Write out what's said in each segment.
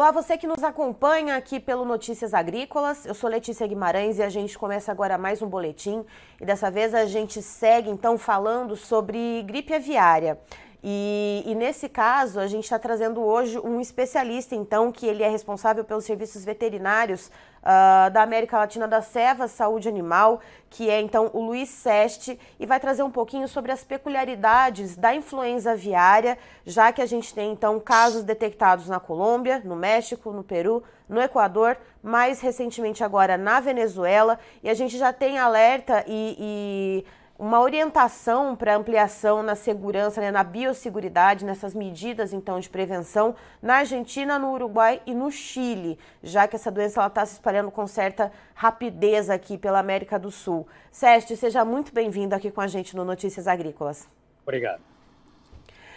Olá, você que nos acompanha aqui pelo Notícias Agrícolas. Eu sou Letícia Guimarães e a gente começa agora mais um boletim. E dessa vez a gente segue então falando sobre gripe aviária. E, e, nesse caso, a gente está trazendo hoje um especialista, então, que ele é responsável pelos serviços veterinários uh, da América Latina da Seva Saúde Animal, que é, então, o Luiz Seste, e vai trazer um pouquinho sobre as peculiaridades da influenza aviária, já que a gente tem, então, casos detectados na Colômbia, no México, no Peru, no Equador, mais recentemente agora na Venezuela, e a gente já tem alerta e, e uma orientação para ampliação na segurança, né, na biosseguridade, nessas medidas então de prevenção na Argentina, no Uruguai e no Chile, já que essa doença está se espalhando com certa rapidez aqui pela América do Sul. Sérgio, seja muito bem-vindo aqui com a gente no Notícias Agrícolas. Obrigado.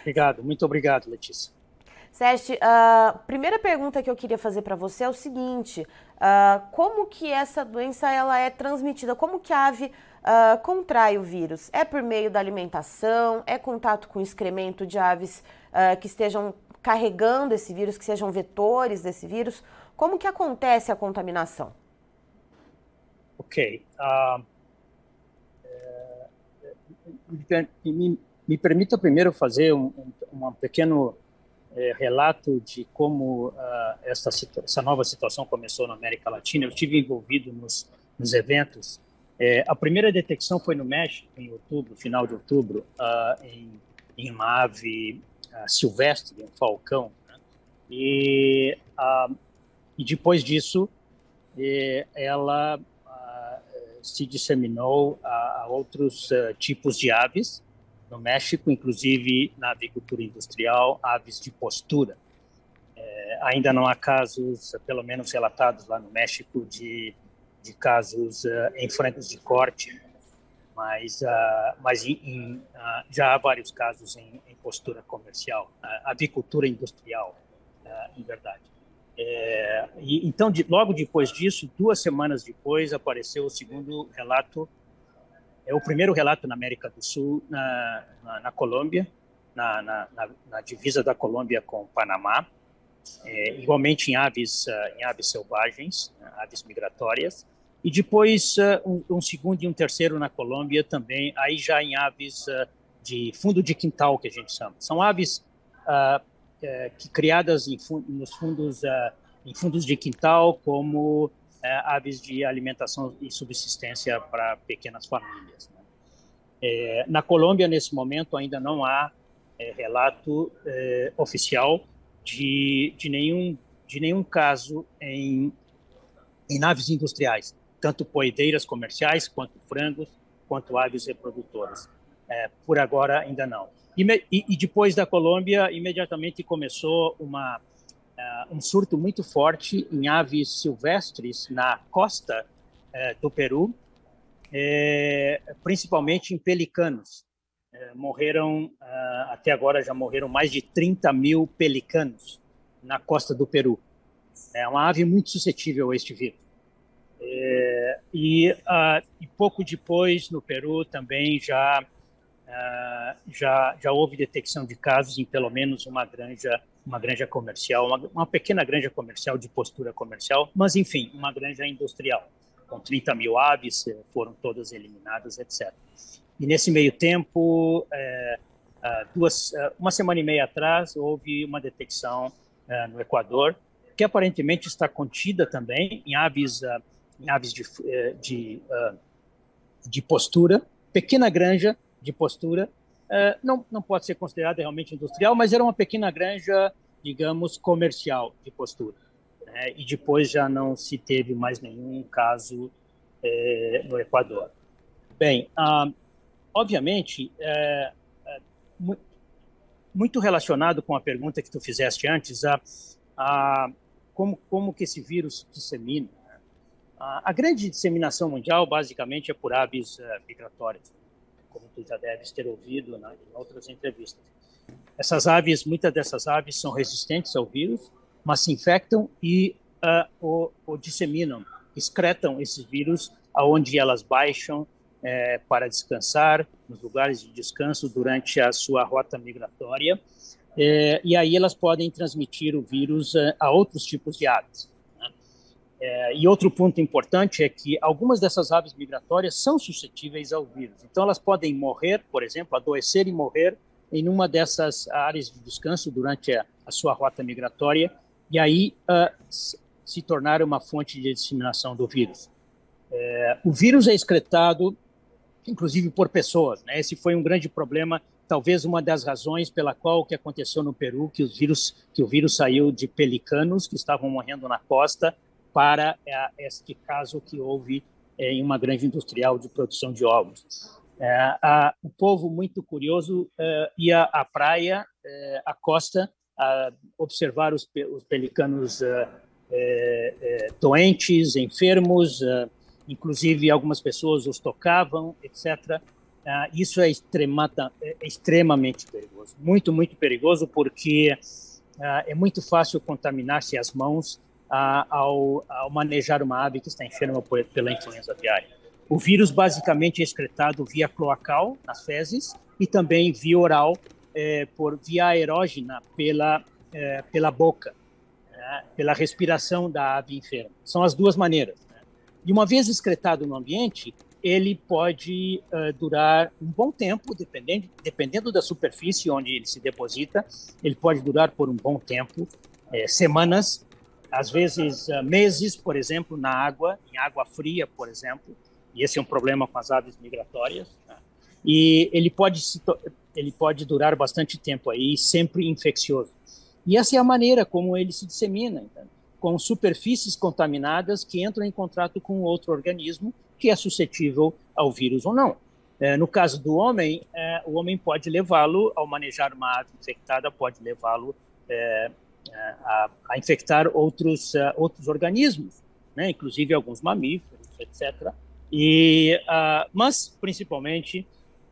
Obrigado, muito obrigado, Letícia. Sérgio, a primeira pergunta que eu queria fazer para você é o seguinte: uh, como que essa doença ela é transmitida? Como que a ave uh, contrai o vírus? É por meio da alimentação? É contato com excremento de aves uh, que estejam carregando esse vírus, que sejam vetores desse vírus? Como que acontece a contaminação? Ok. Uh, me, me, permita primeiro fazer um, um, um pequeno é, relato de como uh, essa, essa nova situação começou na América Latina. Eu estive envolvido nos, nos eventos é, a primeira detecção foi no México, em outubro, final de outubro, uh, em, em, uma ave uh, silvestre, um falcão. Né? E, e depois disso, eh, ela se disseminou a, a outros tipos de aves no México, inclusive na avicultura industrial, aves de postura. É, ainda não há casos, pelo menos relatados lá no México, de de casos uh, em frangos de corte, mas, uh, mas uh, já há vários casos em, em postura comercial, avicultura industrial, em verdade. É, e, então, de, logo depois disso, duas semanas depois, apareceu o segundo relato, é o primeiro relato na América do Sul, na, na, na Colômbia, na, na, na, divisa da Colômbia com o Panamá, é, igualmente em aves, em aves selvagens, aves migratórias, e depois uh, um, um, segundo e um terceiro na Colômbia também, aí já em aves uh, de fundo de quintal, que a gente chama. São aves uh, que criadas em fundos, em fundos de quintal como aves de alimentação e subsistência para pequenas famílias. Né? É, na Colômbia, nesse momento, ainda não há é, relato é, oficial de, de, nenhum, de nenhum caso em, em naves industriais tanto poedeiras comerciais, quanto frangos, quanto aves reprodutoras. É, por agora, ainda não. E, e, depois da Colômbia, imediatamente começou uma, uh, um surto muito forte em aves silvestres na costa uh, do Peru, é, principalmente em pelicanos. É, morreram, uh, até agora já morreram mais de 30 mil pelicanos na costa do Peru. É uma ave muito suscetível a este vírus. É, e, uh, e, pouco depois, no Peru, também já, uh, já, já houve detecção de casos em pelo menos uma granja, uma granja comercial, uma, uma, pequena granja comercial de postura comercial, mas enfim, uma granja industrial, com 30 mil aves, eh, foram todas eliminadas, etc. E nesse meio tempo, é, duas, uma semana e meia atrás, houve uma detecção no Equador, que aparentemente está contida também em aves em aves de, de, de postura, pequena granja de postura, uh, não, não pode ser considerada realmente industrial, mas era uma pequena granja, digamos, comercial de postura. Né? E depois já não se teve mais nenhum caso eh, no Equador. Bem, uh, obviamente, muito relacionado com a pergunta que tu fizeste antes, a, a como, como que esse vírus se dissemina, a, grande disseminação mundial, basicamente, é por aves uh, migratórias, como tu já deves ter ouvido né, em outras entrevistas. Essas aves, muitas dessas aves são resistentes ao vírus, mas se infectam e uh, o, o, disseminam, excretam esses vírus aonde elas baixam para descansar, nos lugares de descanso durante a sua rota migratória. é, e aí elas podem transmitir o vírus a, a outros tipos de aves. É, e outro ponto importante é que algumas dessas aves migratórias são suscetíveis ao vírus. Então elas podem morrer, por exemplo, adoecer e morrer em uma dessas áreas de descanso durante a, a sua rota migratória e aí uh, se tornar uma fonte de disseminação do vírus. É, o vírus é excretado, inclusive por pessoas. Né? Esse foi um grande problema, talvez uma das razões pela qual o que aconteceu no Peru, que, os vírus, que o vírus saiu de pelicanos que estavam morrendo na costa para é, este caso que houve é, em uma grande industrial de produção de ovos. É, o povo muito curioso ia à praia, à costa, a observar os, os pelicanos doentes, enfermos, inclusive algumas pessoas os tocavam, etc. Isso é, é extremamente perigoso, muito, muito perigoso, porque é muito fácil contaminar-se as mãos ah, ao, ao, manejar uma ave que está enferma pela influenza aviária. O vírus basicamente é excretado via cloacal, nas fezes, e também via oral, é, por via aerógena pela, é, pela boca, é, pela respiração da ave enferma. São as duas maneiras. Né? E uma vez excretado no ambiente, ele pode uh, durar um bom tempo, dependendo, dependendo da superfície onde ele se deposita, ele pode durar por um bom tempo, é, semanas, às vezes uh, meses, por exemplo, na água, em água fria, por exemplo, e esse é um problema com as aves migratórias. Né? E ele pode ele pode durar bastante tempo aí, sempre infeccioso. E essa é a maneira como ele se dissemina, então, com superfícies contaminadas que entram em contato com outro organismo que é suscetível ao vírus ou não. É, no caso do homem, é, o homem pode levá-lo, ao manejar uma ave infectada, pode levá-lo é a, a, infectar outros, uh, outros organismos, né, inclusive alguns mamíferos, etc. E, uh, mas, principalmente,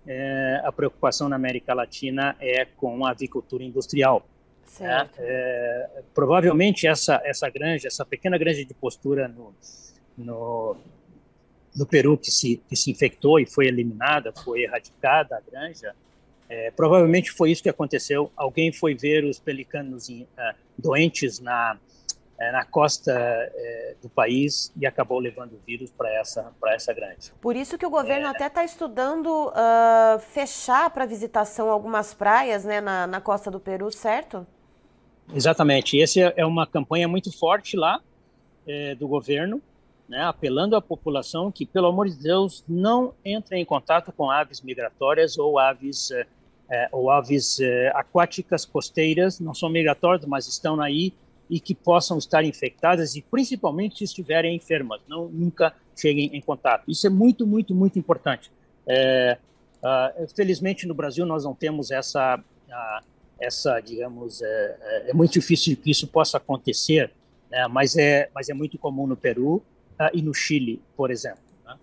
é, a preocupação na América Latina é com a avicultura industrial. Né? É, provavelmente essa essa granja, essa pequena granja de postura no, no, no Peru que se que se infectou e foi eliminada, foi erradicada a granja, é, provavelmente foi isso que aconteceu. Alguém foi ver os pelicanos uh, doentes na é, na costa é, do país e acabou levando o vírus para essa, essa grande. Por isso que o governo é... até está estudando uh, fechar para visitação algumas praias né, na, na costa do Peru, certo? Exatamente. Essa é uma campanha muito forte lá do governo, né, apelando à população que, pelo amor de Deus, não entre em contato com aves migratórias ou aves, é ou aves é, aquáticas costeiras. Não são migratórias, mas estão aí e que possam estar infectadas e principalmente se estiverem enfermas, não nunca cheguem em contato. Isso é muito, muito, muito importante. É, uh, felizmente no Brasil nós não temos essa, essa, digamos, é, é, é, muito difícil que isso possa acontecer, né? mas é, mas é muito comum no Peru uh, e no Chile, por exemplo. Né?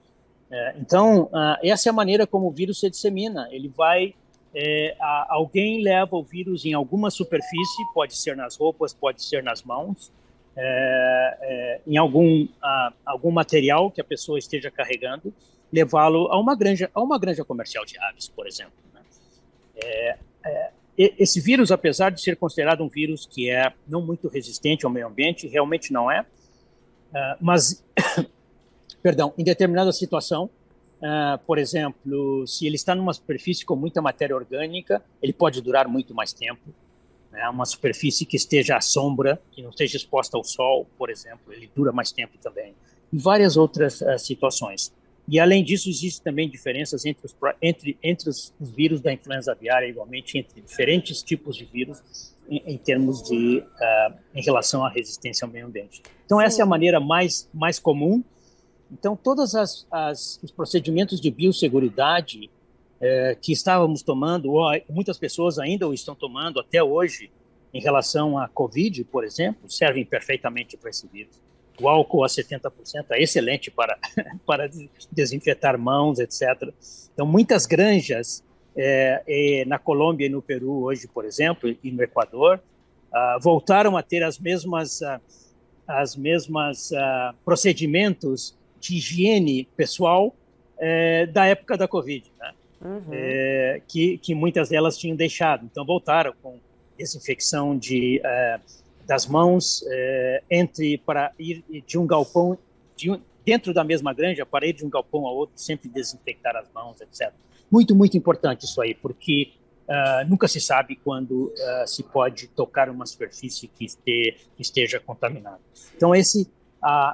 É, então essa é a maneira como o vírus se dissemina. Ele vai é, a, alguém leva o vírus em alguma superfície, pode ser nas roupas, pode ser nas mãos, é, é, em algum, a, algum material que a pessoa esteja carregando, levá-lo a uma granja, a uma granja comercial de aves, por exemplo. Né? É, é, esse vírus, apesar de ser considerado um vírus que é não muito resistente ao meio ambiente, realmente não é, é mas, perdão, em determinada situação, Uh, por exemplo, se ele está numa superfície com muita matéria orgânica, ele pode durar muito mais tempo. Né? Uma superfície que esteja à sombra, que não esteja exposta ao sol, por exemplo, ele dura mais tempo também. E várias outras uh, situações. E além disso, existem também diferenças entre os, entre, entre os, vírus da influenza aviária, igualmente entre diferentes tipos de vírus, em, em termos de, uh, em relação à resistência ao meio ambiente. Então, Sim. essa é a maneira mais, mais comum então, todos as, as, os procedimentos de biosseguridade é, que estávamos tomando, ou muitas pessoas ainda o estão tomando até hoje, em relação à Covid, por exemplo, servem perfeitamente para esse vírus. O álcool a 70% é excelente para, para desinfetar mãos, etc. Então, muitas granjas é, é, na Colômbia e no Peru hoje, por exemplo, e no Equador, ah, voltaram a ter as mesmas, ah, as mesmas ah, procedimentos de higiene pessoal é, da época da Covid, né? uhum. é, que, que muitas delas tinham deixado. Então voltaram com desinfecção de uh, das mãos uh, entre para ir de um galpão de um, dentro da mesma granja para ir de um galpão a outro sempre desinfectar as mãos etc muito muito importante isso aí porque uh, nunca se sabe quando se pode tocar uma superfície que, este, que esteja contaminada então esse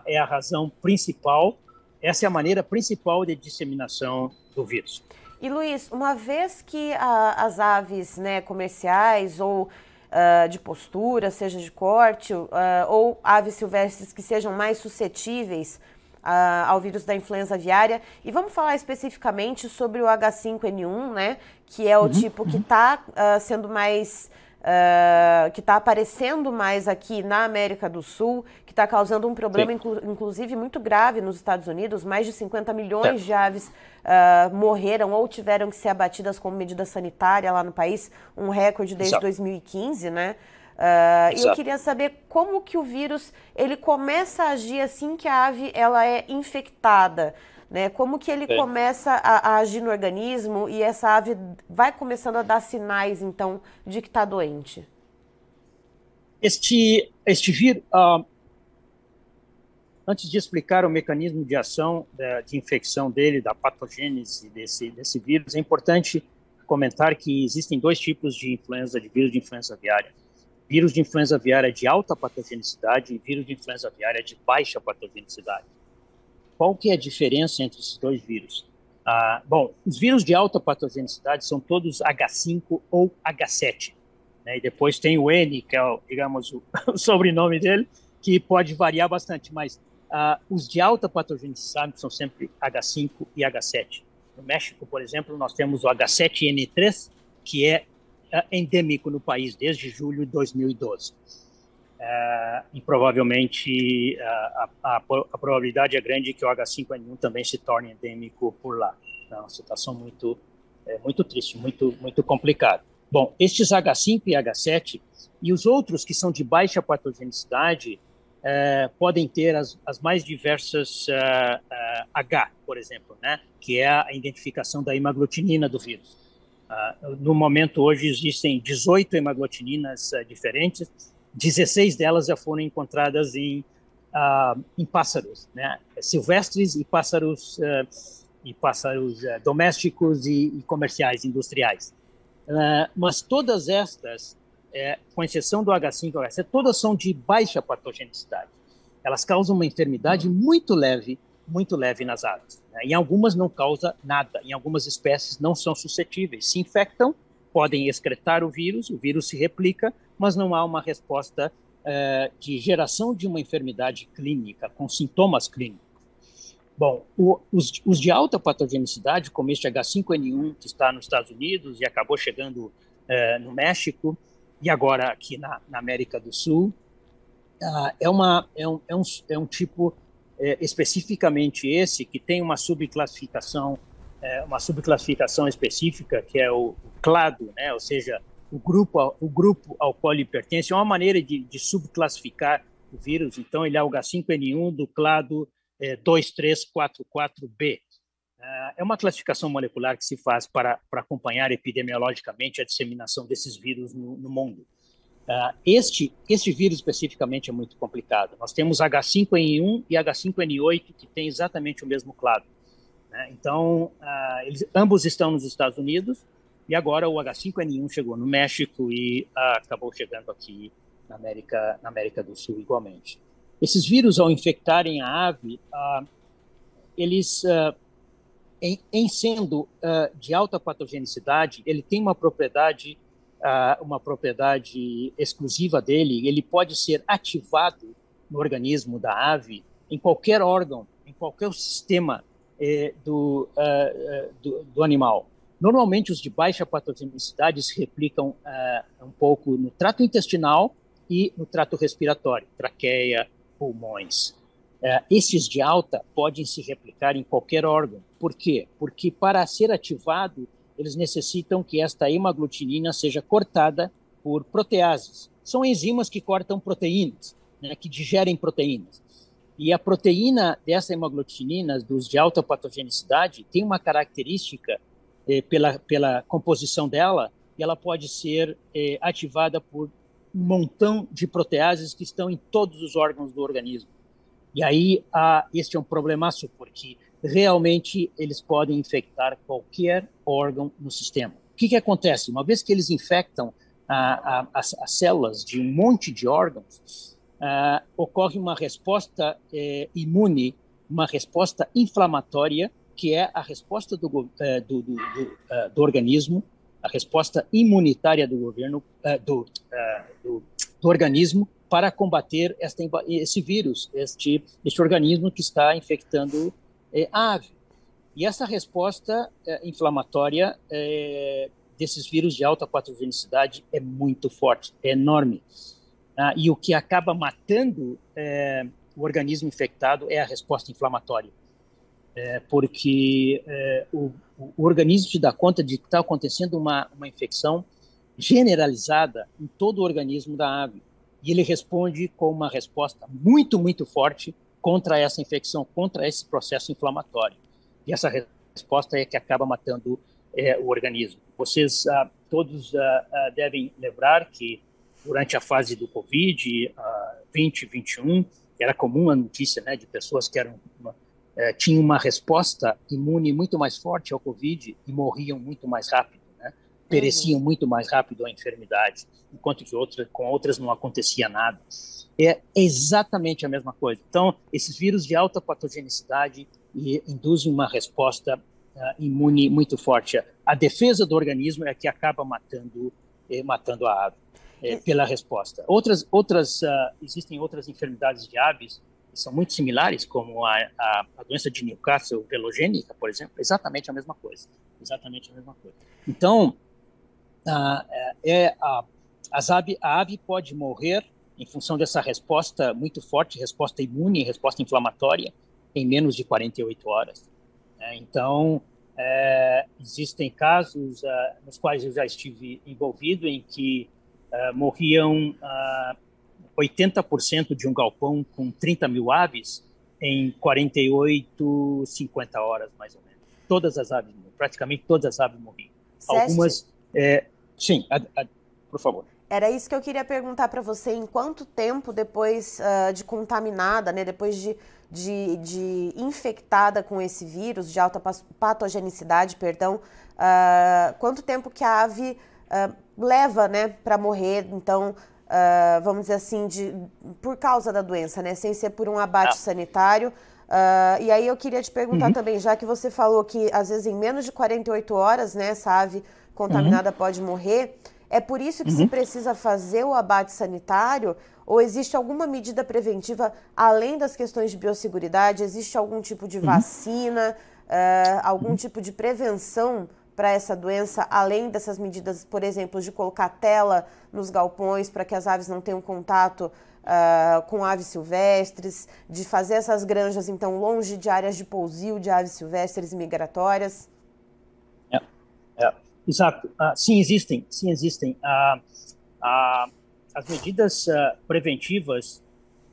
é a razão principal essa é a maneira principal de disseminação do vírus e Luiz, uma vez que a, as aves né, comerciais ou uh, de postura, seja de corte, uh, ou aves silvestres que sejam mais suscetíveis uh, ao vírus da influenza aviária, e vamos falar especificamente sobre o H5N1, né, que é o uhum, tipo que está uhum. sendo mais uh, que está aparecendo mais aqui na América do Sul, que está causando um problema, inclu inclusive, muito grave nos Estados Unidos. Mais de 50 milhões de aves uh, morreram ou tiveram que ser abatidas como medida sanitária lá no país, um recorde desde Exato. 2015, né? Uh, e eu queria saber como que o vírus ele começa a agir assim que a ave ela é infectada. Né? Como que ele é. começa a, a, agir no organismo e essa ave vai começando a dar sinais, então, de que está doente? Este, este vírus, uh, antes de explicar o mecanismo de ação de, de infecção dele, da patogênese desse, desse vírus, é importante comentar que existem dois tipos de influenza, de vírus de influenza aviária. Vírus de influenza aviária de alta patogenicidade e vírus de influenza aviária de baixa patogenicidade. Qual que é a diferença entre esses dois vírus? Ah, bom, os vírus de alta patogenicidade são todos H5 ou H7. Né? E depois tem o N, que é, o, digamos, o, o sobrenome dele, que pode variar bastante, mas ah, os de alta patogenicidade são sempre H5 e H7. No México, por exemplo, nós temos o H7N3, que é ah, endêmico no país desde julho de 2012. Uh, e provavelmente uh, a, a, a, probabilidade é grande que o H5N1 também se torne endêmico por lá. É uma situação muito, é, muito triste, muito, muito complicada. Bom, estes H5 e H7 e os outros que são de baixa patogenicidade uh, podem ter as, as mais diversas H, por exemplo, né, que é a identificação da hemaglutinina do vírus. no momento, hoje, existem 18 hemaglutininas diferentes, 16 delas já foram encontradas em, uh, em pássaros, né? silvestres e pássaros, uh, e pássaros uh, domésticos e, e, comerciais, industriais. mas todas estas, é, com exceção do H5 e H7, todas são de baixa patogenicidade. Elas causam uma enfermidade muito leve, muito leve nas aves. Né? Em algumas não causa nada, em algumas espécies não são suscetíveis, se infectam, podem excretar o vírus, o vírus se replica, mas não há uma resposta uh, de geração de uma enfermidade clínica, com sintomas clínicos. Bom, o, os, os, de alta patogenicidade, como este H5N1, que está nos Estados Unidos e acabou chegando uh, no México, e agora aqui na, na América do Sul, uh, é, uma, é, um, é, um, é um tipo é, especificamente esse que tem uma subclassificação uma subclassificação específica que é o, o clado, né? ou seja, o grupo, o grupo ao qual ele pertence, é uma maneira de, de subclassificar o vírus. Então, ele é o H5N1 do clado é, 2344B. É, é uma classificação molecular que se faz para, para acompanhar epidemiologicamente a disseminação desses vírus no, no mundo. Uh, este, este vírus especificamente é muito complicado. Nós temos H5N1 e H5N8 que têm exatamente o mesmo clado. Né? Então, uh, eles, ambos estão nos Estados Unidos, e agora o H5N1 chegou no México e ah, acabou chegando aqui na América, na América do Sul igualmente. Esses vírus, ao infectarem a ave, ah, eles, ah, em, em, sendo de alta patogenicidade, ele tem uma propriedade, uma propriedade exclusiva dele. Ele pode ser ativado no organismo da ave, em qualquer órgão, em qualquer sistema eh, do, do, do animal. Normalmente, os de baixa patogenicidade se replicam uh, um pouco no trato intestinal e no trato respiratório, traqueia, pulmões. Uh, esses de alta podem se replicar em qualquer órgão. Por quê? Porque para ser ativado, eles necessitam que esta hemaglutinina seja cortada por proteases. São enzimas que cortam proteínas, né, que digerem proteínas. E a proteína dessa hemaglutinina, dos de alta patogenicidade, tem uma característica eh, pela, pela composição dela, e ela pode ser é, ativada por um montão de proteases que estão em todos os órgãos do organismo. E aí, este é um problemaço, porque realmente eles podem infectar qualquer órgão no sistema. O que, que acontece? Uma vez que eles infectam a, a, as, as, células de um monte de órgãos, ocorre uma resposta eh, imune, uma resposta inflamatória, que é a resposta do, eh, do, do, do, uh, do organismo, a resposta imunitária do governo, uh, do, do, organismo para combater esta, esse vírus, este, este organismo que está infectando a ave. E essa resposta inflamatória desses vírus de alta patogenicidade é muito forte, é enorme. Ah, e o que acaba matando o organismo infectado é a resposta inflamatória. É, porque é, o, o, organismo se dá conta de que está acontecendo uma, uma infecção generalizada em todo o organismo da ave. E ele responde com uma resposta muito, muito forte contra essa infecção, contra esse processo inflamatório. E essa resposta é que acaba matando é, o organismo. Vocês ah, todos ah, ah, devem lembrar que durante a fase do Covid ah, 2021 era comum a notícia né, de pessoas que eram uma, é, tinham uma resposta imune muito mais forte ao Covid e morriam muito mais rápido, né? pereciam uhum. muito mais rápido a enfermidade, enquanto que outra, com outras não acontecia nada é exatamente a mesma coisa. Então, esses vírus de alta patogenicidade induzem uma resposta uh, imune muito forte. A defesa do organismo é que acaba matando, eh, matando a ave eh, pela resposta. Outras, outras uh, existem outras enfermidades de aves são muito similares, como a, a, a doença de Newcastle velogênica, por exemplo, exatamente a mesma coisa. Exatamente a mesma coisa. Então, uh, é a, as ave, a ave pode morrer em função dessa resposta muito forte, resposta imune, resposta inflamatória, em menos de 48 horas. É, então, é, existem casos uh, nos quais eu já estive envolvido em que uh, morriam uh, 80% de um galpão com 30 mil aves em 48, 50 horas, mais ou menos. Todas as aves, praticamente todas as aves morriam. Algumas, é, sim, a, a, por favor. Era isso que eu queria perguntar para você. Em quanto tempo depois uh, de contaminada, né, depois de, de, de, infectada com esse vírus de alta patogenicidade, perdão, uh, quanto tempo que a ave uh, leva, né, para morrer? Então, vamos dizer assim, de, por causa da doença, né, sem ser por um abate ah. sanitário. e aí eu queria te perguntar uhum. também, já que você falou que às vezes em menos de 48 horas, né, essa ave contaminada uhum. pode morrer. É por isso que uhum. se precisa fazer o abate sanitário? Ou existe alguma medida preventiva além das questões de biosseguridade? Existe algum tipo de uhum. vacina, uh, algum uhum. tipo de prevenção para essa doença, além dessas medidas, por exemplo, de colocar tela nos galpões para que as aves não tenham contato uh, com aves silvestres, de fazer essas granjas, então, longe de áreas de pousio de aves silvestres e migratórias? É, é. Exato. Ah, sim, existem. Sim, existem. Ah, as medidas preventivas,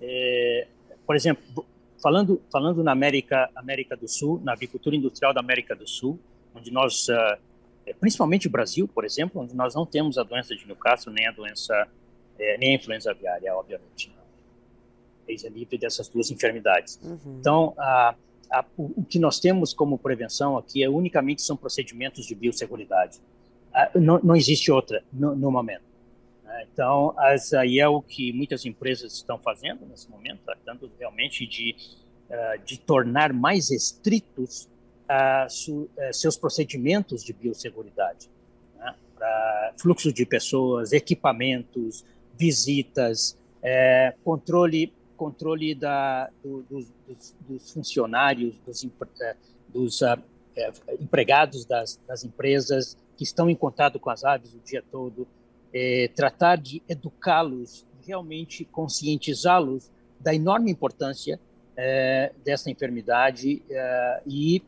eh, por exemplo, falando falando na América América do Sul, na agricultura industrial da América do Sul, onde nós, principalmente o Brasil, por exemplo, onde nós não temos a doença de Newcastle nem a doença eh, nem a influenza aviária, obviamente, é livre dessas duas enfermidades. Uhum. Então, a a, o, que nós temos como prevenção aqui é unicamente são procedimentos de biosseguridade. não, não existe outra no, no momento. Né? Então, as, aí é o que muitas empresas estão fazendo nesse momento, tratando realmente de, uh, de tornar mais estritos su, uh, seus procedimentos de biosseguridade. Né? Para fluxo de pessoas, equipamentos, visitas, eh, controle controle da, do, dos, dos, funcionários, dos, eh, dos uh, empregados das, das, empresas que estão em contato com as aves o dia todo, é, tratar de educá-los, realmente conscientizá-los da enorme importância é, dessa enfermidade é, e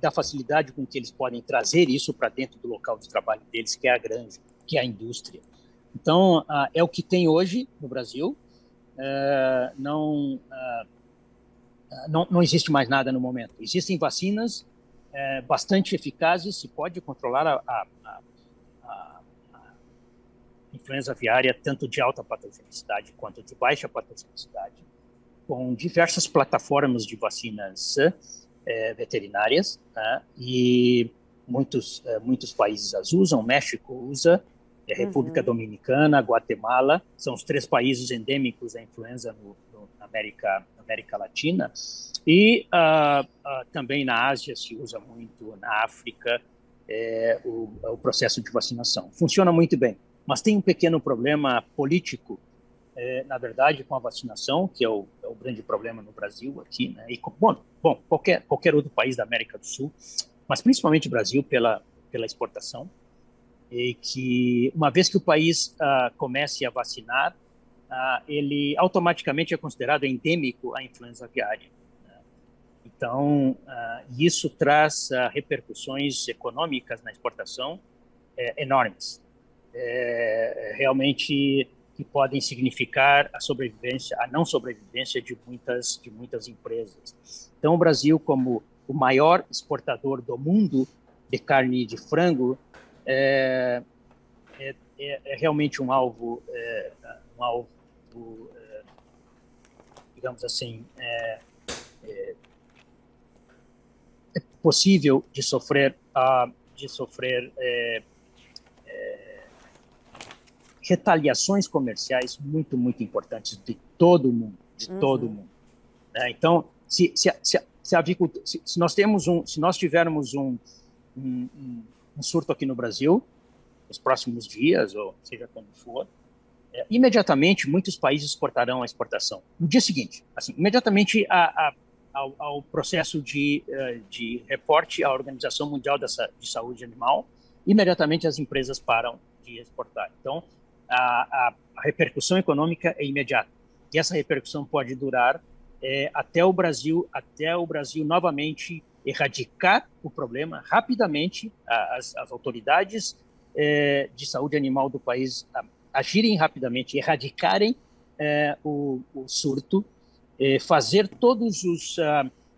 da facilidade com que eles podem trazer isso para dentro do local de trabalho deles, que é a granja, que é a indústria. Então, é o que tem hoje no Brasil. É, não, é, não, não existe mais nada no momento. Existem vacinas é, bastante eficazes, se pode controlar a, a, a, influenza aviária, tanto de alta patogenicidade quanto de baixa patogenicidade, com diversas plataformas de vacinas é, veterinárias, né? e muitos, é, muitos países as usam, México usa, a República uhum. Dominicana, Guatemala, são os três países endêmicos da influenza no, no, América, América Latina, e uh, uh, também na Ásia se usa muito, na África, é, o, o, processo de vacinação. Funciona muito bem, mas tem um pequeno problema político, é, na verdade, com a vacinação, que é o, é o grande problema no Brasil aqui, né? e bom, bom qualquer, qualquer outro país da América do Sul, mas principalmente o Brasil pela, pela exportação, e que uma vez que o país uh, comece a vacinar, uh, ele automaticamente é considerado endêmico à influenza aviária. Né? Então, uh, isso traz repercussões econômicas na exportação é, enormes, é, realmente que podem significar a sobrevivência, a não sobrevivência de muitas de muitas empresas. Então, o Brasil, como o maior exportador do mundo de carne de frango, é, é, é, é realmente um alvo, é, um alvo, é, digamos assim, é, possível de sofrer, de sofrer retaliações comerciais muito, muito importantes de todo mundo, de uhum. todo mundo. Né? Então, se, se, se, se, a se, se, nós temos um, se nós tivermos um, um, um surto aqui no Brasil, nos próximos dias, ou seja quando for, é, imediatamente muitos países exportarão a exportação. No dia seguinte, assim, imediatamente a, a, ao, ao, processo de, uh, de reporte à Organização Mundial de Saúde Animal, imediatamente as empresas param de exportar. Então, a, a, repercussão econômica é imediata. E essa repercussão pode durar é, até o Brasil, até o Brasil novamente erradicar o problema rapidamente, as, as autoridades é, de saúde animal do país agirem rapidamente, erradicarem é, o, o, surto, é, fazer todos os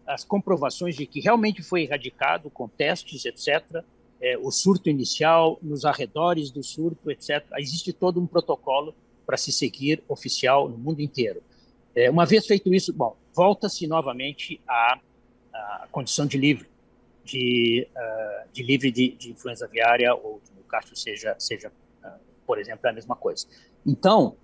as comprovações de que realmente foi erradicado com testes, etc. o surto inicial, nos arredores do surto, etc. Existe todo um protocolo para se seguir oficial no mundo inteiro. uma vez feito isso, bom, volta-se novamente a a condição de livre, de, uh, de livre de, de, influenza aviária ou no caso seja, seja uh, por exemplo, a mesma coisa. Então,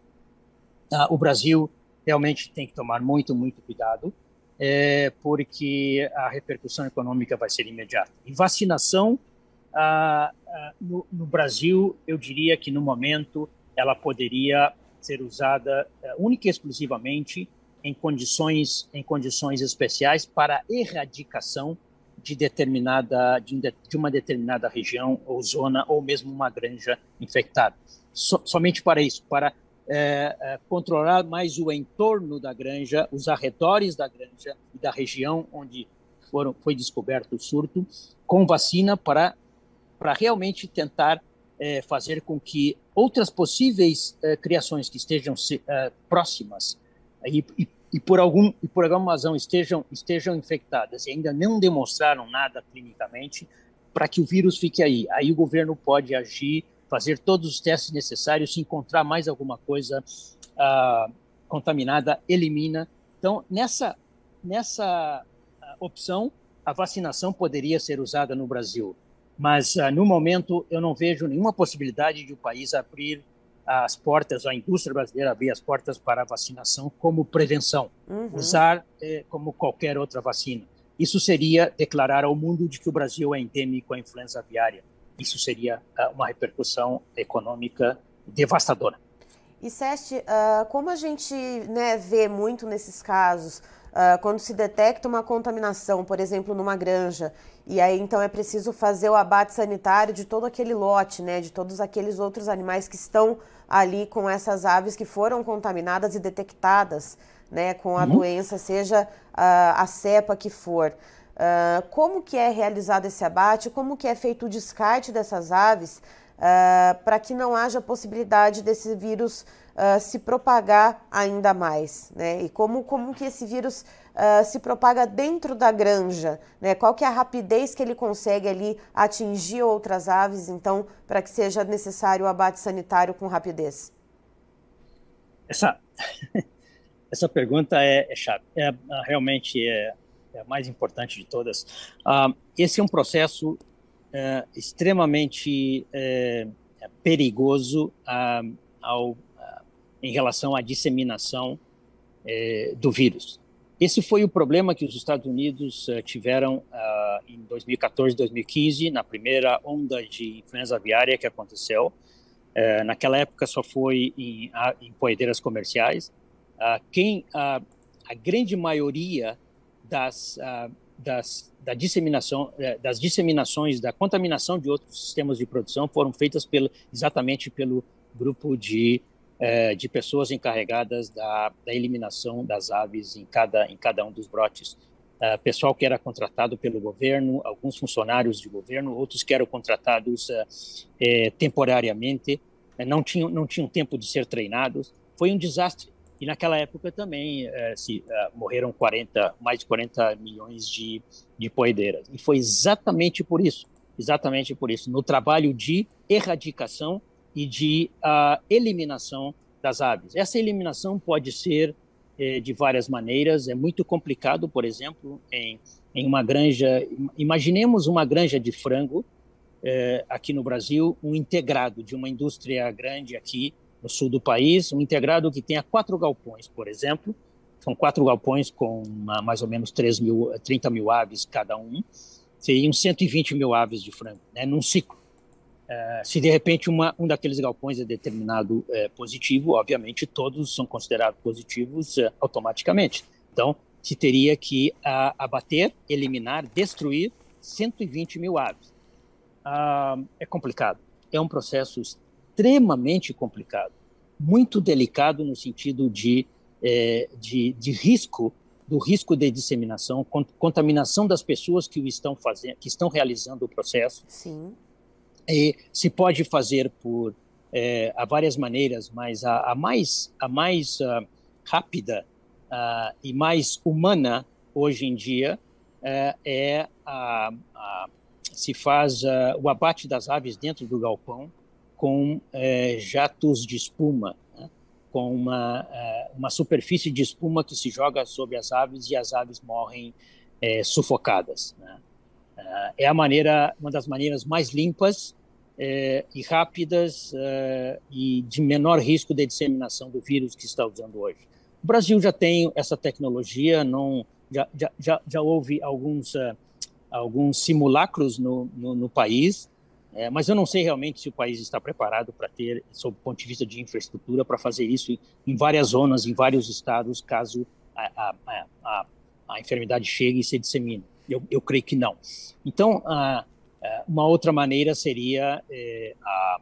uh, o Brasil realmente tem que tomar muito, muito cuidado, é, porque a repercussão econômica vai ser imediata. E vacinação, no, no, Brasil, eu diria que no momento ela poderia ser usada única e exclusivamente em condições, em condições especiais para erradicação de determinada de, de, uma determinada região ou zona ou mesmo uma granja infectada. So, somente para isso, para é, é, controlar mais o entorno da granja, os arredores da granja e da região onde foram, foi descoberto o surto, com vacina para para realmente tentar é, fazer com que outras possíveis é, criações que estejam é, próximas e, e, e, por algum e por alguma razão estejam estejam infectadas e ainda não demonstraram nada clinicamente para que o vírus fique aí. Aí o governo pode agir, fazer todos os testes necessários, se encontrar mais alguma coisa uh, contaminada, elimina. Então nessa nessa uh, opção a vacinação poderia ser usada no Brasil, mas uh, no momento eu não vejo nenhuma possibilidade de o país abrir as portas, a indústria brasileira abrir as portas para a vacinação como prevenção, uhum. usar eh, como qualquer outra vacina. Isso seria declarar ao mundo de que o Brasil é endêmico à influenza aviária. Isso seria uh, uma repercussão econômica devastadora. E Seste, uh, como a gente né, vê muito nesses casos, Uh, quando se detecta uma contaminação, por exemplo, numa granja, e aí então é preciso fazer o abate sanitário de todo aquele lote, né, de todos aqueles outros animais que estão ali com essas aves que foram contaminadas e detectadas, né, com a uhum. doença, seja uh, a cepa que for. Uh, como que é realizado esse abate? Como que é feito o descarte dessas aves? para que não haja possibilidade desse vírus uh, se propagar ainda mais, né? E como, como que esse vírus uh, se propaga dentro da granja, né? Qual que é a rapidez que ele consegue ali atingir outras aves, então, para que seja necessário o abate sanitário com rapidez? Essa, essa pergunta é, é chata, é, realmente é, é, a mais importante de todas. Uh, esse é um processo é, extremamente é, perigoso ao, em relação à disseminação é, do vírus. Esse foi o problema que os Estados Unidos uh, tiveram uh, em 2014, 2015, na primeira onda de influenza aviária que aconteceu. Uh, naquela época só foi em, em poedeiras comerciais. quem a grande maioria das, das da disseminação das disseminações da contaminação de outros sistemas de produção foram feitas pelo, exatamente pelo grupo de é, de pessoas encarregadas da, da, eliminação das aves em cada, em cada um dos brotes. Uh, pessoal que era contratado pelo governo, alguns funcionários de governo, outros que eram contratados é, temporariamente, não, tinham, não tinham tempo de ser treinados. Foi um desastre. E naquela época também se, morreram 40, mais de 40 milhões de, de poedeiras. E foi exatamente por isso, exatamente por isso, no trabalho de erradicação e de uh, eliminação das aves. Essa eliminação pode ser eh, de várias maneiras. É muito complicado, por exemplo, em, em uma granja. Imaginemos uma granja de frango eh, aqui no Brasil, um integrado de uma indústria grande aqui no sul do país, um integrado que tenha quatro galpões, por exemplo. São quatro galpões com uma, mais ou menos 3 mil, 30 mil aves cada um. Seriam 120 mil aves de frango, né, num ciclo. Uh, se de repente uma, um daqueles galpões é determinado uh, positivo, obviamente todos são considerados positivos uh, automaticamente. Então, se teria que abater, eliminar, destruir 120 mil aves. Ah, é complicado. É um processo extremamente complicado, muito delicado no sentido de, de, de risco do risco de disseminação, contaminação das pessoas que o estão fazendo, que estão realizando o processo. Sim e se pode fazer por é, há várias maneiras, mas a, a mais a mais uh, rápida uh, e mais humana hoje em dia uh, é a, a, se faz o abate das aves dentro do galpão com é, jatos de espuma, né? com uma é, uma superfície de espuma que se joga sobre as aves e as aves morrem sufocadas. Né? é a maneira, uma das maneiras mais limpas é, e rápidas é, e de menor risco de disseminação do vírus que está usando hoje. O Brasil já tem essa tecnologia, não, já, já, já, já houve alguns, uh, alguns simulacros no, no, no país, é, mas eu não sei realmente se o país está preparado para ter, sob o ponto de vista de infraestrutura, para fazer isso em, várias zonas, em vários estados, caso a, a, a, a enfermidade chegue e se dissemine. Eu, eu creio que não. Então, uh, é, uma outra maneira seria é, a,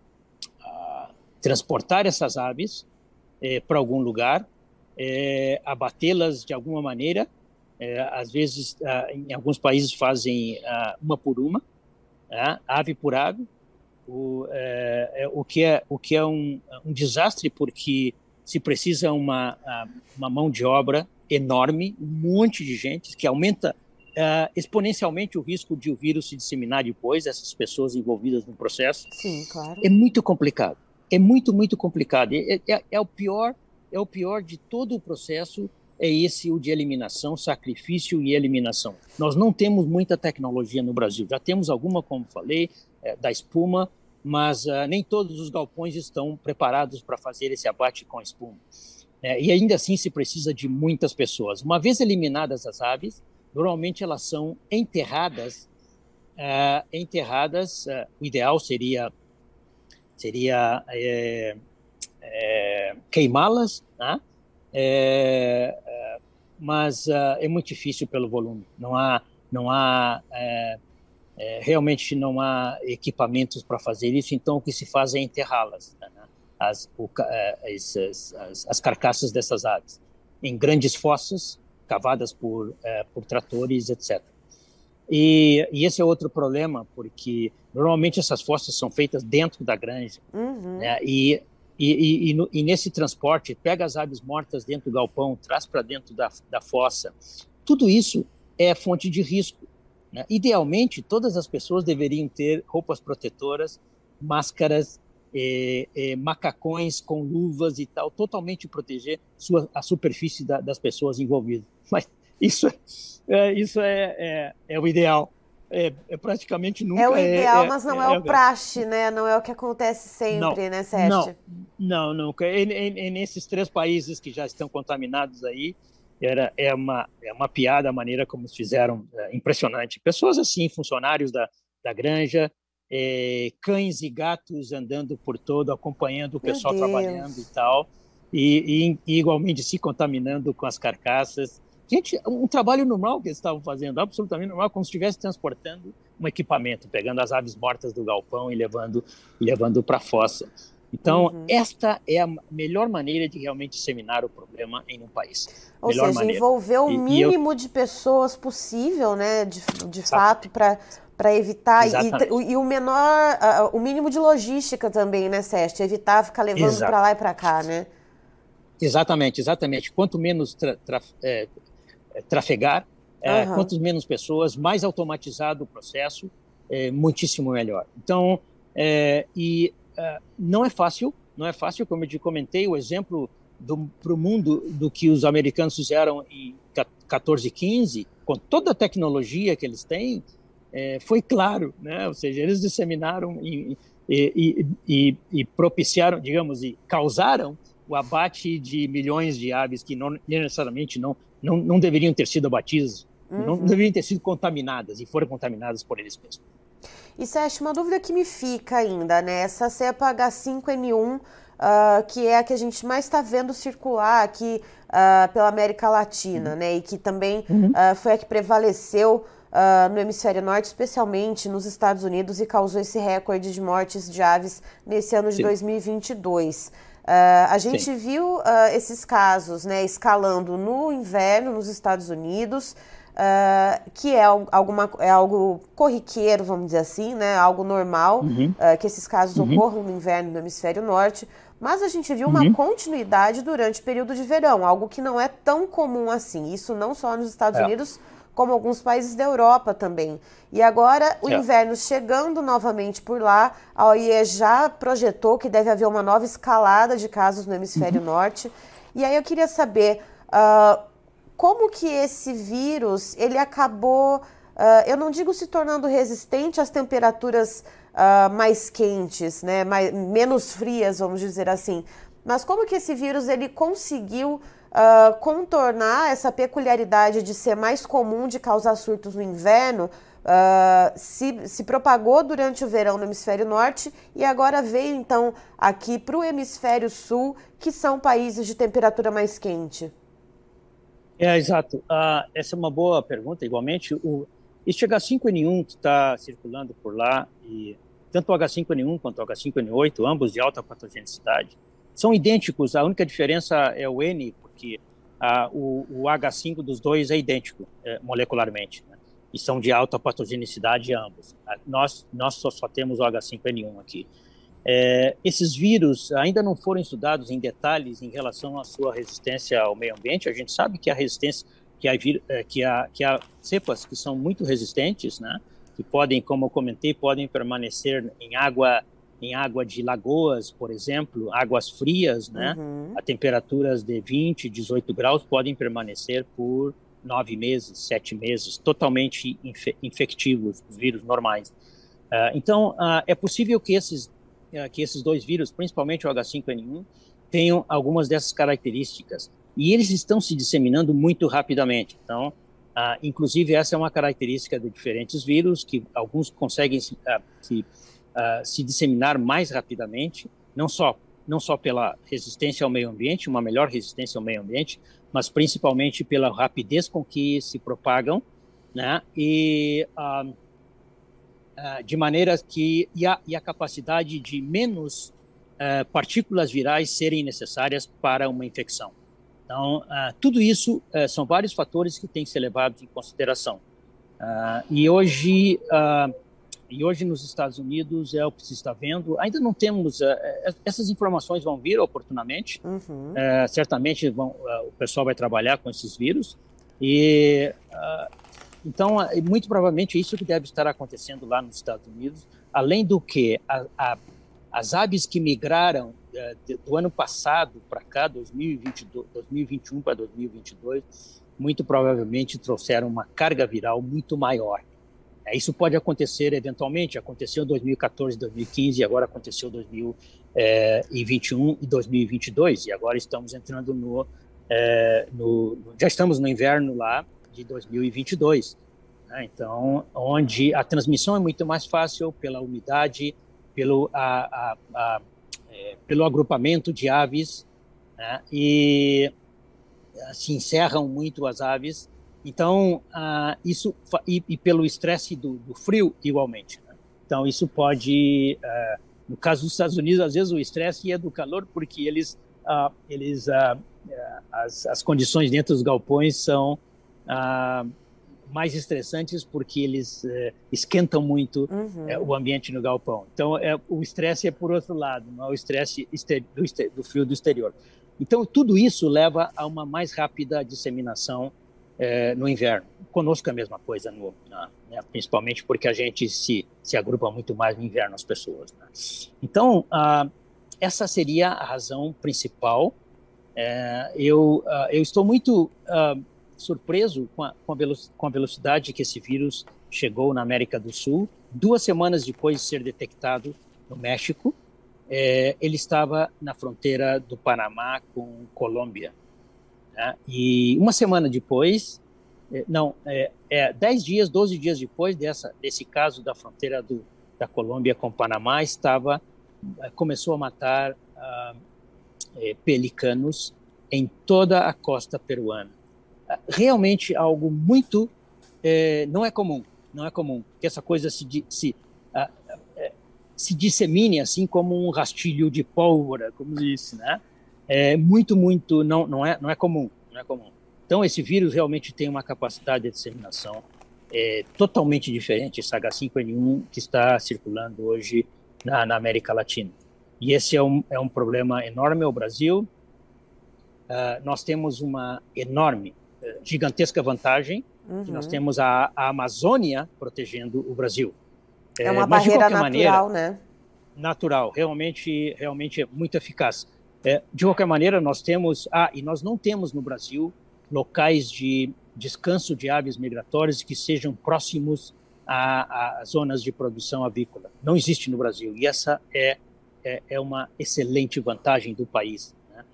a transportar essas aves é, para algum lugar, é, abatê-las de alguma maneira. Às vezes, em alguns países fazem uma por uma, né, ave por ave, o, é, o que é o que é um, um desastre porque se precisa uma uma mão de obra enorme, um monte de gente que aumenta uh, exponencialmente o risco de o vírus se disseminar depois, essas pessoas envolvidas no processo. Sim, claro. É muito complicado. É muito, muito complicado. É, é, é, o pior, é o pior de todo o processo, é esse o de eliminação, sacrifício e eliminação. Nós não temos muita tecnologia no Brasil. Já temos alguma, como falei, é, da espuma, mas uh, nem todos os galpões estão preparados para fazer esse abate com a espuma. É, e ainda assim se precisa de muitas pessoas. Uma vez eliminadas as aves, normalmente elas são enterradas, uh, enterradas. Uh, o ideal seria seria é, é, queimá-las, né? é, mas é muito difícil pelo volume. Não há não há realmente não há equipamentos para fazer isso. Então o que se faz é enterrá-las, né? as, as, as, as carcaças dessas aves em grandes fossas cavadas por, é, por tratores, etc. E, e, esse é outro problema, porque normalmente essas fossas são feitas dentro da granja. Uhum. Né? E, e, no, e, nesse transporte, pega as aves mortas dentro do galpão, traz para dentro da, da fossa. Tudo isso é fonte de risco. Né? Idealmente, todas as pessoas deveriam ter roupas protetoras, máscaras, eh, eh, macacões com luvas e tal, totalmente proteger sua, a superfície da, das pessoas envolvidas. Mas isso, é, isso é, é, é o ideal. É, é, praticamente nunca é o ideal, é, mas não é, é, o praxe, né? Não é o que acontece sempre, não, né, Sérgio? Não, não, nunca. E, e, nesses três países que já estão contaminados aí, era é uma é uma piada a maneira como fizeram, é, impressionante. Pessoas assim, funcionários da, da granja, é, cães e gatos andando por todo, acompanhando o pessoal trabalhando e tal, e, e, e igualmente se contaminando com as carcaças. Gente, um trabalho normal que eles estavam fazendo, absolutamente normal, como se estivesse transportando um equipamento, pegando as aves mortas do galpão e levando, levando para a fossa. Então, uhum. esta é a melhor maneira de realmente disseminar o problema em um país. Ou melhor seja, maneira. envolver o e, mínimo eu... de pessoas possível, né, de, de fato, para evitar e, e, o menor, uh, o mínimo de logística também, né, Sérgio? Evitar ficar levando para lá e para cá, né? Exatamente, exatamente. Quanto menos tra, tra, é, é, trafegar, é, uhum. quanto menos pessoas, mais automatizado o processo, é, muitíssimo melhor. Então, é, e é, não é fácil, não é fácil, como eu te comentei, o exemplo para o mundo do que os americanos fizeram em 14, 15, com toda a tecnologia que eles têm, é, foi claro, né? Ou seja, eles disseminaram e, e, e, e, propiciaram, digamos, e causaram o abate de milhões de aves que não necessariamente não não, não deveriam ter sido abatidas, uhum. não deveriam ter sido contaminadas e foram contaminadas por eles mesmos. E Sérgio, uma dúvida que me fica ainda, né? Essa cepa H5N1, uh, ah, que é a que a gente mais está vendo circular aqui uh, pela América Latina, uhum. né? E que também uhum. uh, foi a que prevaleceu no hemisfério norte, especialmente nos Estados Unidos, e causou esse recorde de mortes de aves nesse ano de Sim. 2022. Uh, a gente Sim. viu uh, esses casos né, escalando no inverno nos Estados Unidos, uh, que é, alguma, é algo corriqueiro, vamos dizer assim, né, algo normal, uhum. que esses casos uhum. ocorram no inverno no hemisfério norte. Mas a gente viu uma uhum. continuidade durante o período de verão, algo que não é tão comum assim. Isso não só nos Estados é. Unidos, como alguns países da Europa também. E agora, o é. inverno chegando novamente por lá, a OIE já projetou que deve haver uma nova escalada de casos no hemisfério uhum. norte. E aí eu queria saber uh, como que esse vírus ele acabou, uh, eu não digo se tornando resistente às temperaturas uh, mais quentes, né, mais, menos frias, vamos dizer assim. Mas como que esse vírus ele conseguiu uh, contornar essa peculiaridade de ser mais comum de causar surtos no inverno, uh, se, se propagou durante o verão no hemisfério norte e agora veio então aqui para o hemisfério sul, que são países de temperatura mais quente? É, exato. Uh, essa é uma boa pergunta, igualmente. O, este H5N1 que está circulando por lá, e tanto o H5N1 quanto o H5N8, ambos de alta patogenicidade, são idênticos, a única diferença é o N, porque ah, o, o, H5 dos dois é idêntico é, molecularmente, né? e são de alta patogenicidade ambos. Ah, nós, nós só, só temos o H5N1 aqui. É, esses vírus ainda não foram estudados em detalhes em relação à sua resistência ao meio ambiente. A gente sabe que a resistência, que há, é, que há, que há cepas que são muito resistentes, né? que podem, como eu comentei, podem permanecer em água em água de lagoas, por exemplo, águas frias, né? Uhum. A temperaturas de 20, 18 graus podem permanecer por nove meses, sete meses, totalmente infe infectivos, os vírus normais. Uh, então, uh, é possível que esses, uh, que esses dois vírus, principalmente o H5N1, tenham algumas dessas características. E eles estão se disseminando muito rapidamente. Então, inclusive, essa é uma característica de diferentes vírus, que alguns conseguem se, se uh, se disseminar mais rapidamente, não só não só pela resistência ao meio ambiente, uma melhor resistência ao meio ambiente, mas principalmente pela rapidez com que se propagam, né? E uh, uh, de maneira que e a, e a capacidade de menos partículas virais serem necessárias para uma infecção. Então, tudo isso são vários fatores que têm que ser levados em consideração. E hoje e hoje nos Estados Unidos é o que se está vendo. Ainda não temos uh, essas informações vão vir oportunamente. Uhum. certamente vão, o pessoal vai trabalhar com esses vírus e então muito provavelmente é isso que deve estar acontecendo lá nos Estados Unidos. Além do que a, a, as aves que migraram do ano passado para cá, 2022, 2021 para 2022 muito provavelmente trouxeram uma carga viral muito maior. É, isso pode acontecer eventualmente, aconteceu em 2014, 2015 e agora aconteceu em 2021 e 2022 e agora estamos entrando no, é, no já estamos no inverno lá de 2022. Né? Então, onde a transmissão é muito mais fácil pela umidade, pelo a, a, a, é, pelo agrupamento de aves né? e se encerram muito as aves. Então, uh, isso e, e, pelo estresse do, do, frio igualmente. Né? Então, isso pode, uh, no caso dos Estados Unidos, às vezes o estresse é do calor porque eles, uh, eles as, as, condições dentro dos galpões são mais estressantes porque eles esquentam muito uhum. o ambiente no galpão. Então, é, o estresse é por outro lado, não é o estresse do, do frio do exterior. Então, tudo isso leva a uma mais rápida disseminação é, no inverno. Conosco é a mesma coisa, no, na, né, principalmente porque a gente se, se agrupa muito mais no inverno, as pessoas. Né? Então, ah, essa seria a razão principal. É, eu, ah, eu estou muito ah, surpreso com a, com, a com a velocidade que esse vírus chegou na América do Sul, duas semanas depois de ser detectado no México, é, ele estava na fronteira do Panamá com Colômbia. Né? E uma semana depois, é, não, é, é, dez dias, doze dias depois dessa, desse caso da fronteira do, da Colômbia com Panamá, estava é, começou a matar ah, é, pelicanos em toda a costa peruana. Realmente algo muito é, não é comum, não é comum que essa coisa se, se ah, se dissemine assim como um rastilho de pólvora, como disse, né? É muito, muito não não é não é comum, não é comum. Então esse vírus realmente tem uma capacidade de disseminação é, totalmente diferente esse H5N1 que está circulando hoje na, na, América Latina. E esse é um é um problema enorme ao Brasil. Uh, nós temos uma enorme, uh, gigantesca vantagem uhum. que nós uhum. temos a, a Amazônia protegendo o Brasil. É uma é, barreira natural, maneira, né? Natural, realmente, realmente é muito eficaz. É, de qualquer maneira, nós temos, ah, e nós não temos no Brasil locais de descanso de aves migratórias que sejam próximos a, a zonas de produção avícola. Não existe no Brasil e essa é, é, é uma excelente vantagem do país. Né?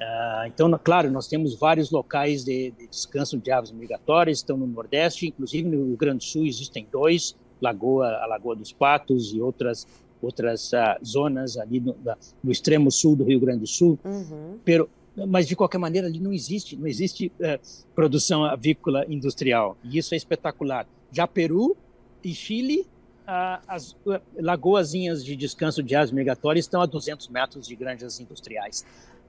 Ah, então, claro, nós temos vários locais de, de descanso de aves migratórias, estão no Nordeste, inclusive no Rio Grande do Sul existem dois, Lagoa, a Lagoa dos Patos e outras outras uh, zonas ali no, no, extremo sul do Rio Grande do Sul. Uhum. Pero, mas de qualquer maneira ali não existe, não existe uh, produção avícola industrial. E isso é espetacular. Já Peru e Chile, uh, as lagoazinhas de descanso de aves migratórias estão a 200 metros de granjas industriais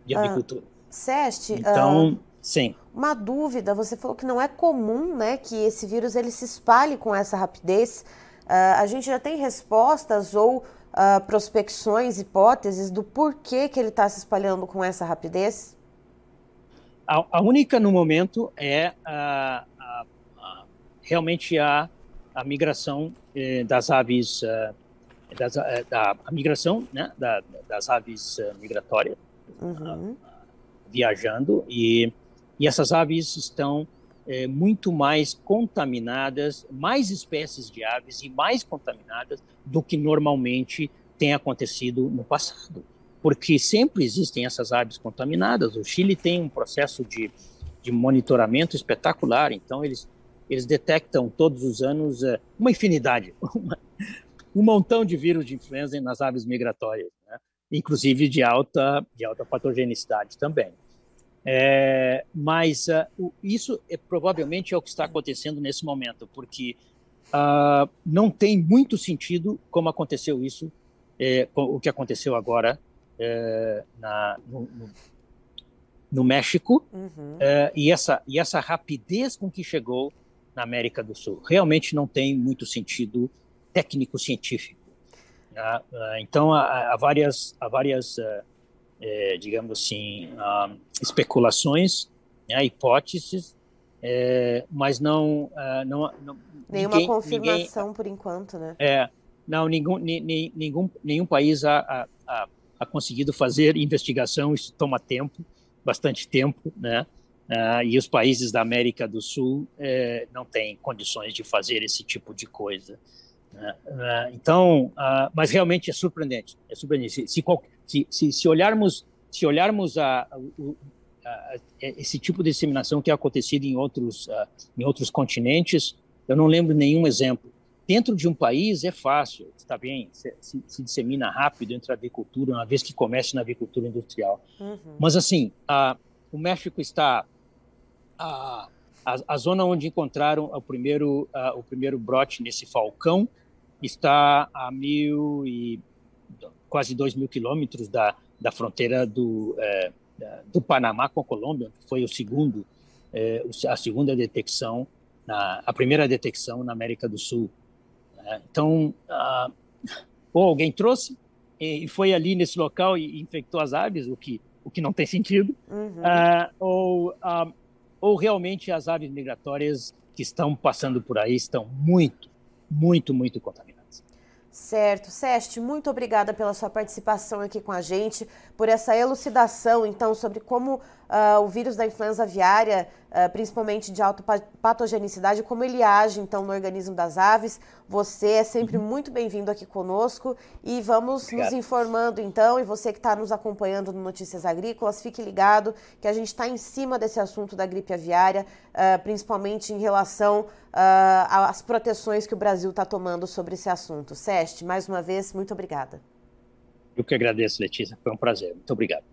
de ah, avicultura. Seste, então, sim. Uma dúvida, você falou que não é comum, né, que esse vírus ele se espalhe com essa rapidez. Uh, a gente já tem respostas ou uh, prospecções, hipóteses do porquê que ele está se espalhando com essa rapidez? A, a única no momento é a, realmente a, a migração eh, das aves, uh, das, uh, da, a migração né, da, das aves migratórias uhum. viajando e, e essas aves estão é, muito mais contaminadas, mais espécies de aves e mais contaminadas do que normalmente tem acontecido no passado. Porque sempre existem essas aves contaminadas. O Chile tem um processo de, de monitoramento espetacular, então eles, eles detectam todos os anos é, uma infinidade, uma, um montão de vírus de influenza nas aves migratórias, né? inclusive de alta, de alta patogenicidade também. É, mas uh, isso é, provavelmente é o que está acontecendo nesse momento, porque uh, não tem muito sentido como aconteceu isso, é, o que aconteceu agora é, na, no, no, no, México, uhum. É, e, essa, e essa rapidez com que chegou na América do Sul. Realmente não tem muito sentido técnico-científico. Né? Então, há, há, várias, há várias é, digamos assim, especulações, né, hipóteses, é, mas não, não, não nenhuma ninguém, confirmação ninguém, por enquanto, né? É, não, nenhum, nenhum, nenhum país ha conseguido fazer investigação. Isso toma tempo, bastante tempo, né? Uh, e os países da América do Sul uh, não têm condições de fazer esse tipo de coisa. Uh, então, mas realmente é surpreendente. É surpreendente. Se, se, se, se olharmos, se olharmos a, a, a, esse tipo de disseminação que é acontecido em outros, em outros continentes, eu não lembro nenhum exemplo. Dentro de um país é fácil, está bem, se, se, se, dissemina rápido entre a agricultura, uma vez que comece na agricultura industrial. Uhum. Mas assim, o México está a, a, a zona onde encontraram o primeiro, uh, o primeiro brote nesse falcão está a mil e quase dois mil quilômetros da, da fronteira do, é, do Panamá com a Colômbia, que foi o segundo, é, a segunda detecção, na, a primeira detecção na América do Sul. Né? Então, uh, ou alguém trouxe e foi ali nesse local e infectou as aves, o que o que não tem sentido, uhum. uh, ou uh, ou realmente as aves migratórias que estão passando por aí estão muito, muito, muito contaminadas. Certo. Seste, muito obrigada pela sua participação aqui com a gente, por essa elucidação, então, sobre como uh, o vírus da influenza aviária uh, principalmente de alta patogenicidade, como ele age então no organismo das aves. Você é sempre uhum. muito bem-vindo aqui conosco e vamos Obrigado. nos informando então. E você que está nos acompanhando no Notícias Agrícolas, fique ligado que a gente está em cima desse assunto da gripe aviária, uh, principalmente em relação às proteções que o Brasil está tomando sobre esse assunto. Seste, mais uma vez, muito obrigada. Eu que agradeço, Letícia. Foi um prazer. Muito obrigado.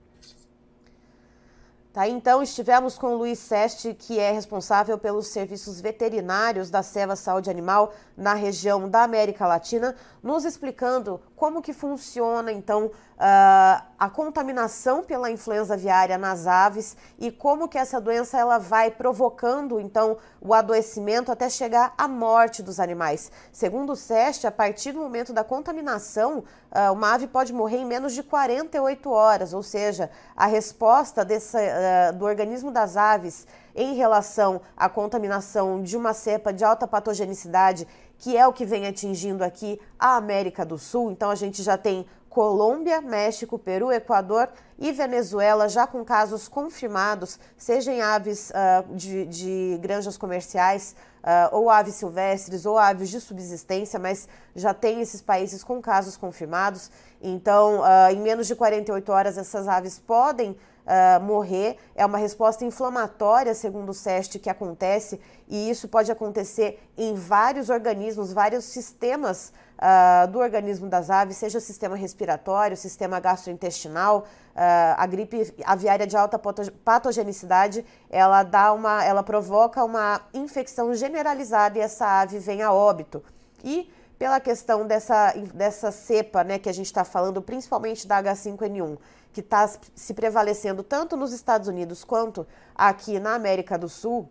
Tá, então, estivemos com o Luiz Seste, que é responsável pelos serviços veterinários da Seva Saúde Animal na região da América Latina, nos explicando como que funciona, então, uh, a contaminação pela influenza aviária nas aves e como que essa doença ela vai provocando, então, o adoecimento até chegar à morte dos animais. Segundo o SEST, a partir do momento da contaminação, uh, uma ave pode morrer em menos de 48 horas, ou seja, a resposta uh, do organismo das aves em relação à contaminação de uma cepa de alta patogenicidade que é o que vem atingindo aqui a América do Sul. Então a gente já tem Colômbia, México, Peru, Equador e Venezuela já com casos confirmados, seja em aves uh, de, de, granjas comerciais, uh, ou aves silvestres, ou aves de subsistência, mas já tem esses países com casos confirmados. Então, uh, em menos de 48 horas, essas aves podem uh, morrer. É uma resposta inflamatória, segundo o SEST, que acontece, e isso pode acontecer em vários organismos, vários sistemas uh, do organismo das aves, seja o sistema respiratório, o sistema gastrointestinal. Uh, a gripe aviária de alta patogenicidade, ela dá uma, ela provoca uma infecção generalizada e essa ave vem a óbito. E pela questão dessa, dessa cepa, né, que a gente está falando, principalmente da H5N1, que está se prevalecendo tanto nos Estados Unidos quanto aqui na América do Sul,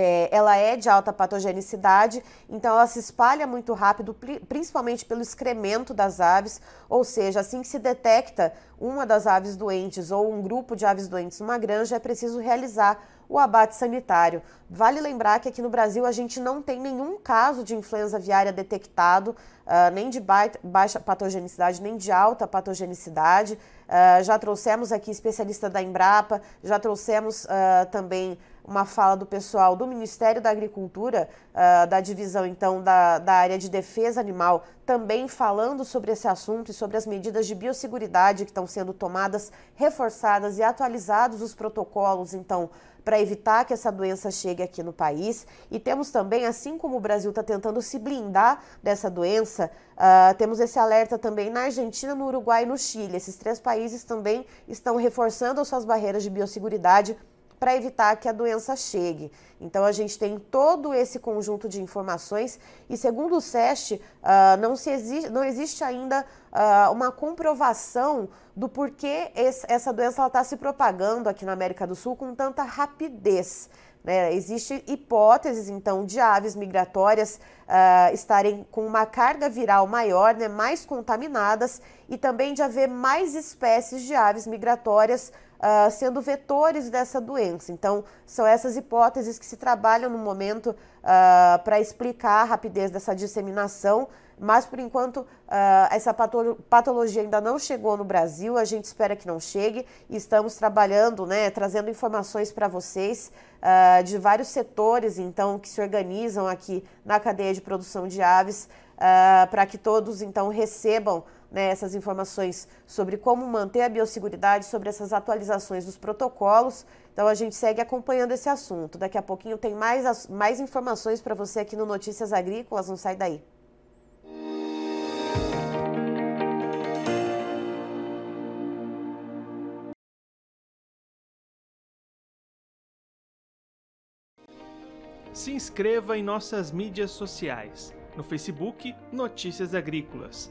é, ela é de alta patogenicidade, então ela se espalha muito rápido, principalmente pelo excremento das aves, ou seja, assim que se detecta uma das aves doentes ou um grupo de aves doentes numa granja, é preciso realizar o abate sanitário. Vale lembrar que aqui no Brasil a gente não tem nenhum caso de influenza aviária detectado, uh, nem de baixa patogenicidade, nem de alta patogenicidade. Uh, já trouxemos aqui especialista da Embrapa, já trouxemos uh, também uma fala do pessoal do Ministério da Agricultura, uh, da divisão então da, da área de defesa animal, também falando sobre esse assunto e sobre as medidas de biosseguridade que estão sendo tomadas, reforçadas e atualizados os protocolos, então, para evitar que essa doença chegue aqui no país. E temos também, assim como o Brasil está tentando se blindar dessa doença, uh, temos esse alerta também na Argentina, no Uruguai e no Chile. Esses três países também estão reforçando as suas barreiras de biosseguridade para evitar que a doença chegue. Então a gente tem todo esse conjunto de informações e segundo o SEST, uh, não, se existe, não existe ainda uh, uma comprovação do porquê esse, essa doença está se propagando aqui na América do Sul com tanta rapidez. Né? Existem hipóteses, então, de aves migratórias uh, estarem com uma carga viral maior, né, mais contaminadas, e também de haver mais espécies de aves migratórias uh, sendo vetores dessa doença. Então, são essas hipóteses que se trabalham no momento uh, para explicar a rapidez dessa disseminação. Mas por enquanto, uh, essa patologia ainda não chegou no Brasil, a gente espera que não chegue e estamos trabalhando, né, trazendo informações para vocês de vários setores, então, que se organizam aqui na cadeia de produção de aves, para que todos, então, recebam né, essas informações sobre como manter a biosseguridade, sobre essas atualizações dos protocolos. Então a gente segue acompanhando esse assunto. Daqui a pouquinho tem mais, mais informações para você aqui no Notícias Agrícolas, não sai daí. Se inscreva em nossas mídias sociais. No Facebook, Notícias Agrícolas